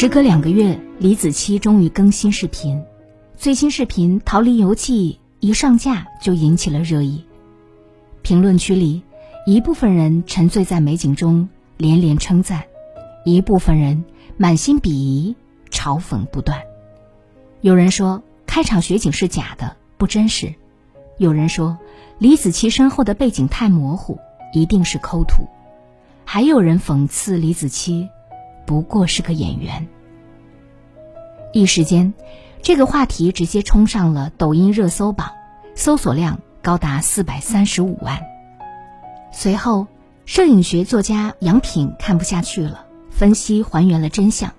时隔两个月，李子柒终于更新视频。最新视频《逃离游记》一上架就引起了热议。评论区里，一部分人沉醉在美景中连连称赞，一部分人满心鄙夷，嘲讽不断。有人说开场雪景是假的，不真实；有人说李子柒身后的背景太模糊，一定是抠图；还有人讽刺李子柒。不过是个演员。一时间，这个话题直接冲上了抖音热搜榜，搜索量高达四百三十五万。随后，摄影学作家杨品看不下去了，分析还原了真相：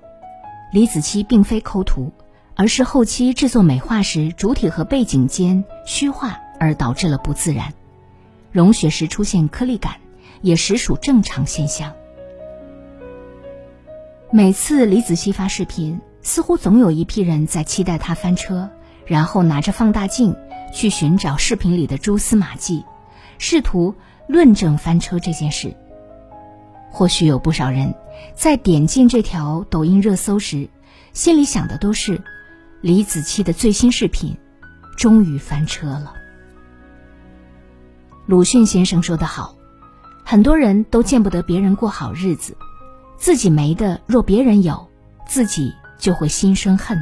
李子柒并非抠图，而是后期制作美化时主体和背景间虚化而导致了不自然，融雪时出现颗粒感，也实属正常现象。每次李子柒发视频，似乎总有一批人在期待他翻车，然后拿着放大镜去寻找视频里的蛛丝马迹，试图论证翻车这件事。或许有不少人在点进这条抖音热搜时，心里想的都是李子柒的最新视频终于翻车了。鲁迅先生说得好，很多人都见不得别人过好日子。自己没的，若别人有，自己就会心生恨。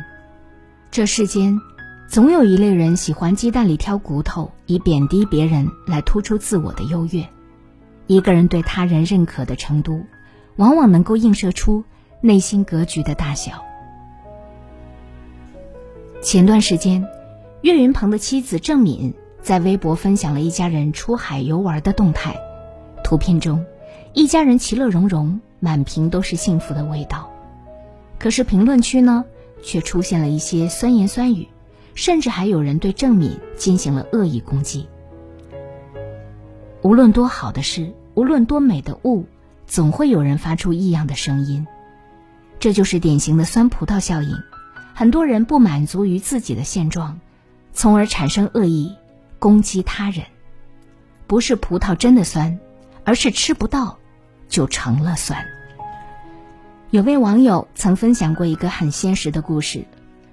这世间，总有一类人喜欢鸡蛋里挑骨头，以贬低别人来突出自我的优越。一个人对他人认可的程度，往往能够映射出内心格局的大小。前段时间，岳云鹏的妻子郑敏在微博分享了一家人出海游玩的动态，图片中，一家人其乐融融。满屏都是幸福的味道，可是评论区呢，却出现了一些酸言酸语，甚至还有人对郑敏进行了恶意攻击。无论多好的事，无论多美的物，总会有人发出异样的声音，这就是典型的酸葡萄效应。很多人不满足于自己的现状，从而产生恶意攻击他人。不是葡萄真的酸，而是吃不到。就成了酸。有位网友曾分享过一个很现实的故事：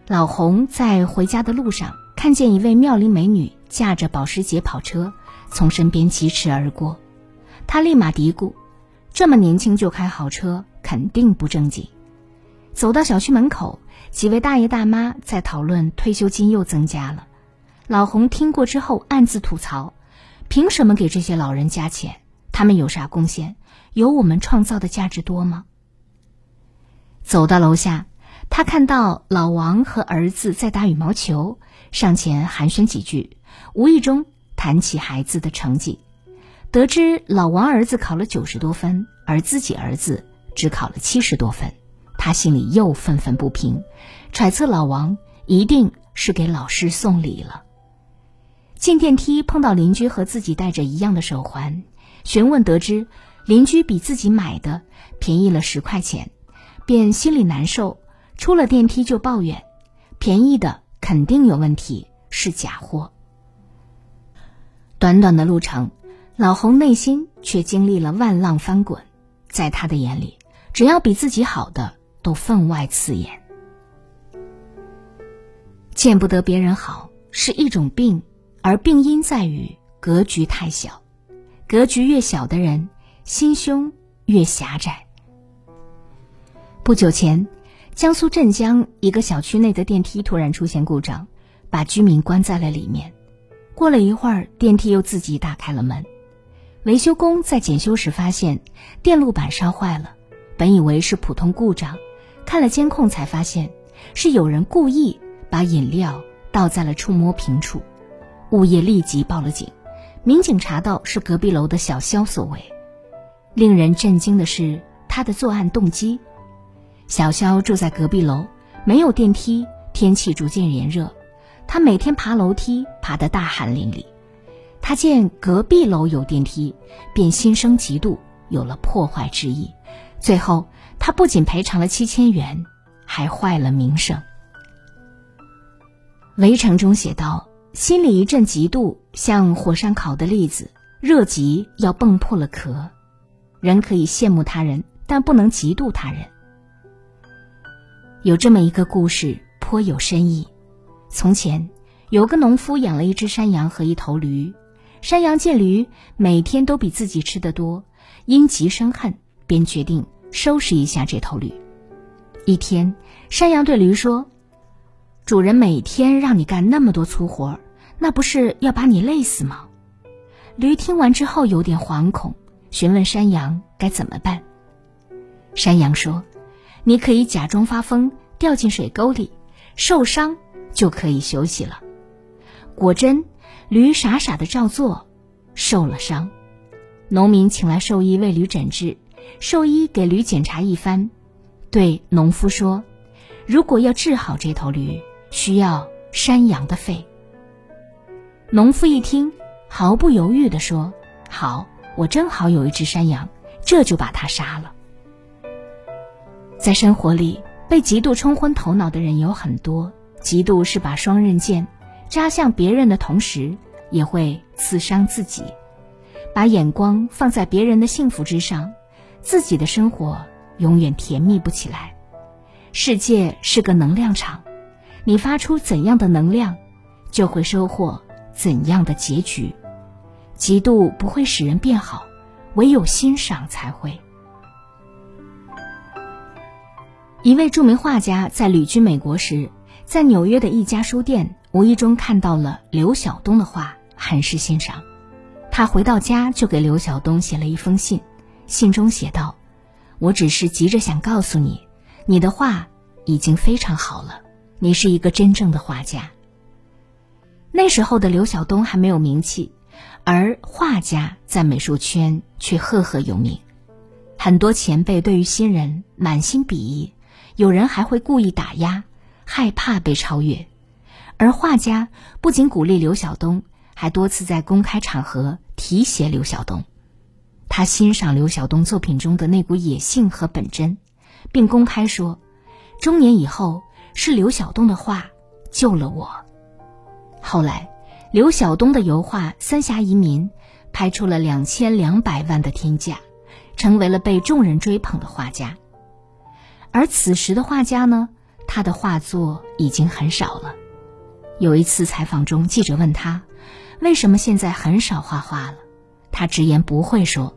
老洪在回家的路上，看见一位妙龄美女驾着保时捷跑车从身边疾驰而过，他立马嘀咕：“这么年轻就开豪车，肯定不正经。”走到小区门口，几位大爷大妈在讨论退休金又增加了。老洪听过之后暗自吐槽：“凭什么给这些老人加钱？他们有啥贡献？”有我们创造的价值多吗？走到楼下，他看到老王和儿子在打羽毛球，上前寒暄几句，无意中谈起孩子的成绩，得知老王儿子考了九十多分，而自己儿子只考了七十多分，他心里又愤愤不平，揣测老王一定是给老师送礼了。进电梯碰到邻居和自己戴着一样的手环，询问得知。邻居比自己买的便宜了十块钱，便心里难受。出了电梯就抱怨，便宜的肯定有问题，是假货。短短的路程，老洪内心却经历了万浪翻滚。在他的眼里，只要比自己好的都分外刺眼。见不得别人好是一种病，而病因在于格局太小。格局越小的人。心胸越狭窄。不久前，江苏镇江一个小区内的电梯突然出现故障，把居民关在了里面。过了一会儿，电梯又自己打开了门。维修工在检修时发现电路板烧坏了，本以为是普通故障，看了监控才发现是有人故意把饮料倒在了触摸屏处。物业立即报了警，民警查到是隔壁楼的小肖所为。令人震惊的是，他的作案动机小肖住在隔壁楼，没有电梯，天气逐渐炎热，他每天爬楼梯，爬得大汗淋漓。他见隔壁楼有电梯，便心生嫉妒，有了破坏之意。最后，他不仅赔偿了七千元，还坏了名声。围城中写道：“心里一阵嫉妒，像火山烤的栗子，热极要蹦破了壳。人可以羡慕他人，但不能嫉妒他人。”有这么一个故事，颇有深意。从前，有个农夫养了一只山羊和一头驴。山羊见驴每天都比自己吃得多，因急生恨，便决定收拾一下这头驴。一天，山羊对驴说：“主人每天让你干那么多粗活，那不是要把你累死吗？”驴听完之后有点惶恐，询问山羊该怎么办。山羊说。你可以假装发疯，掉进水沟里，受伤就可以休息了。果真，驴傻傻的照做，受了伤。农民请来兽医为驴诊治，兽医给驴检查一番，对农夫说：“如果要治好这头驴，需要山羊的肺。”农夫一听，毫不犹豫地说：“好，我正好有一只山羊，这就把它杀了。”在生活里，被嫉妒冲昏头脑的人有很多。嫉妒是把双刃剑，扎向别人的同时，也会刺伤自己。把眼光放在别人的幸福之上，自己的生活永远甜蜜不起来。世界是个能量场，你发出怎样的能量，就会收获怎样的结局。嫉妒不会使人变好，唯有欣赏才会。一位著名画家在旅居美国时，在纽约的一家书店无意中看到了刘晓东的画，很是欣赏。他回到家就给刘晓东写了一封信，信中写道：“我只是急着想告诉你，你的画已经非常好了，你是一个真正的画家。”那时候的刘晓东还没有名气，而画家在美术圈却赫赫有名，很多前辈对于新人满心鄙夷。有人还会故意打压，害怕被超越，而画家不仅鼓励刘晓东，还多次在公开场合提携刘晓东。他欣赏刘晓东作品中的那股野性和本真，并公开说：“中年以后是刘晓东的画救了我。”后来，刘晓东的油画《三峡移民》拍出了两千两百万的天价，成为了被众人追捧的画家。而此时的画家呢，他的画作已经很少了。有一次采访中，记者问他，为什么现在很少画画了？他直言不讳说，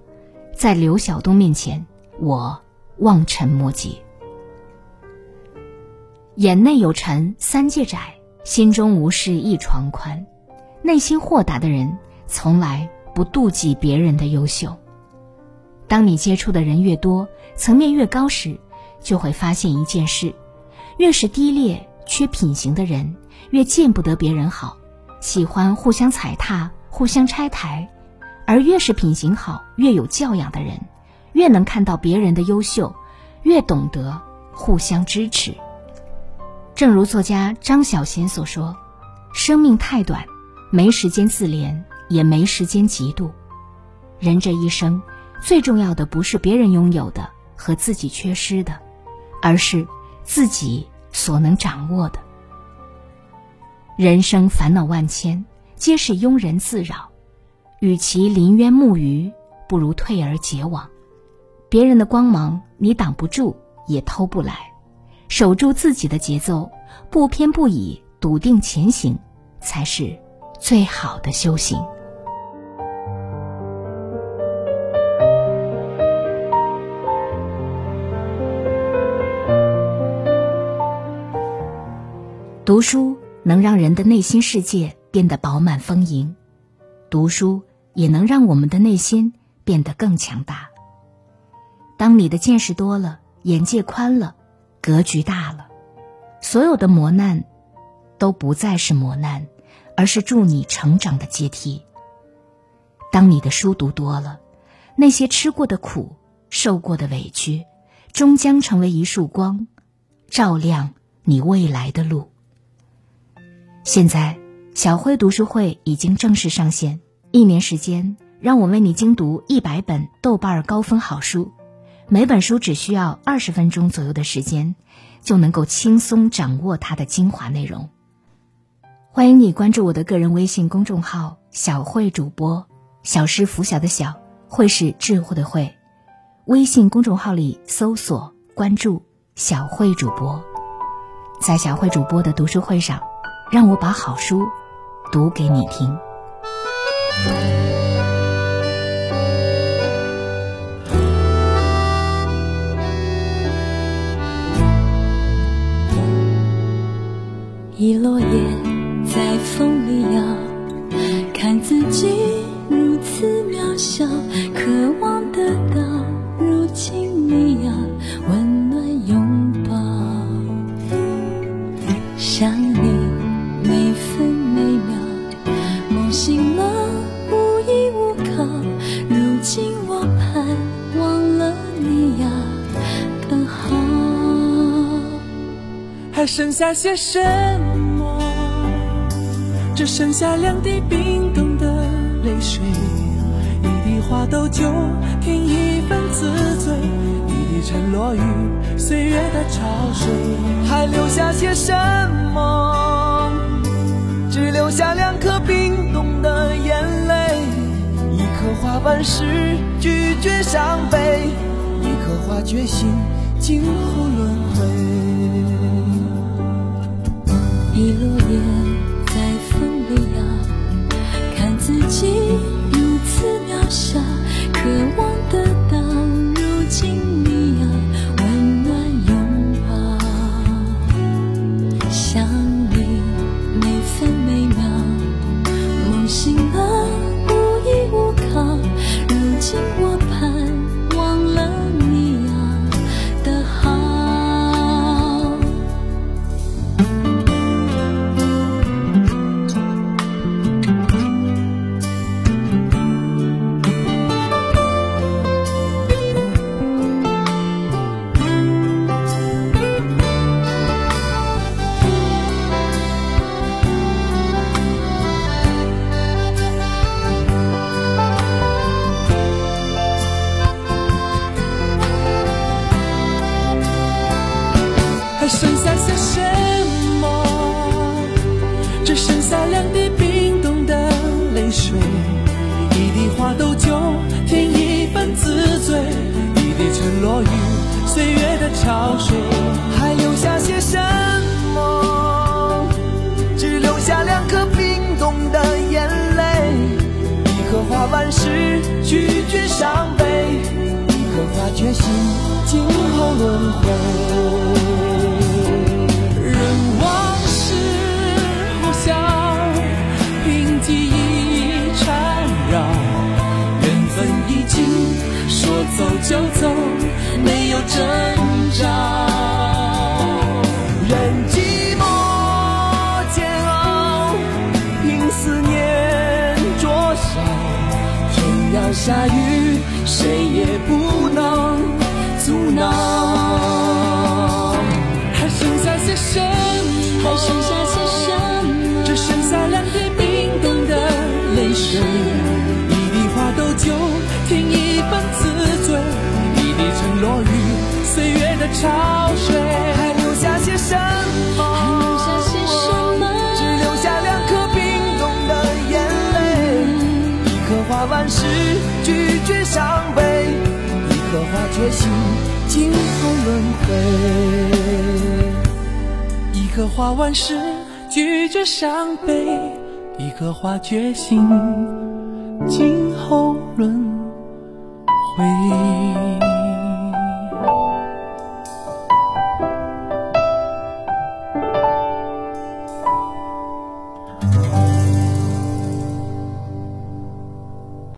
在刘晓东面前，我望尘莫及。眼内有尘三界窄，心中无事一床宽。内心豁达的人，从来不妒忌别人的优秀。当你接触的人越多，层面越高时，就会发现一件事：越是低劣、缺品行的人，越见不得别人好，喜欢互相踩踏、互相拆台；而越是品行好、越有教养的人，越能看到别人的优秀，越懂得互相支持。正如作家张小娴所说：“生命太短，没时间自怜，也没时间嫉妒。人这一生，最重要的不是别人拥有的和自己缺失的。”而是自己所能掌握的。人生烦恼万千，皆是庸人自扰。与其临渊慕鱼，不如退而结网。别人的光芒你挡不住，也偷不来。守住自己的节奏，不偏不倚，笃定前行，才是最好的修行。读书能让人的内心世界变得饱满丰盈，读书也能让我们的内心变得更强大。当你的见识多了，眼界宽了，格局大了，所有的磨难都不再是磨难，而是助你成长的阶梯。当你的书读多了，那些吃过的苦、受过的委屈，终将成为一束光，照亮你未来的路。现在，小辉读书会已经正式上线，一年时间，让我为你精读一百本豆瓣高分好书，每本书只需要二十分钟左右的时间，就能够轻松掌握它的精华内容。欢迎你关注我的个人微信公众号“小慧主播”，小是拂晓的小，慧是智慧的慧。微信公众号里搜索关注“小慧主播”，在小慧主播的读书会上。让我把好书读给你听。一落叶风里摇，看自己如此渺小，渴望得到，如今你要温暖拥抱。想你每分每秒，梦醒了无依无靠，如今我盼望了你要更好，还剩下些什么？剩下两滴冰冻的泪水，一滴花豆酒添一份自醉，一滴沉落于岁月的潮水。还留下些什么？只留下两颗冰冻的眼泪，一颗花瓣时拒绝伤悲，一颗花决心今后轮回。一落叶决心今后轮回。潮水，还留下些什么？还留下些什么？只留下两颗冰冻的眼泪，一颗花瓣时拒绝伤悲，一颗花决心今后轮回。一颗花瓣时拒绝伤悲，一颗花决心今后轮回。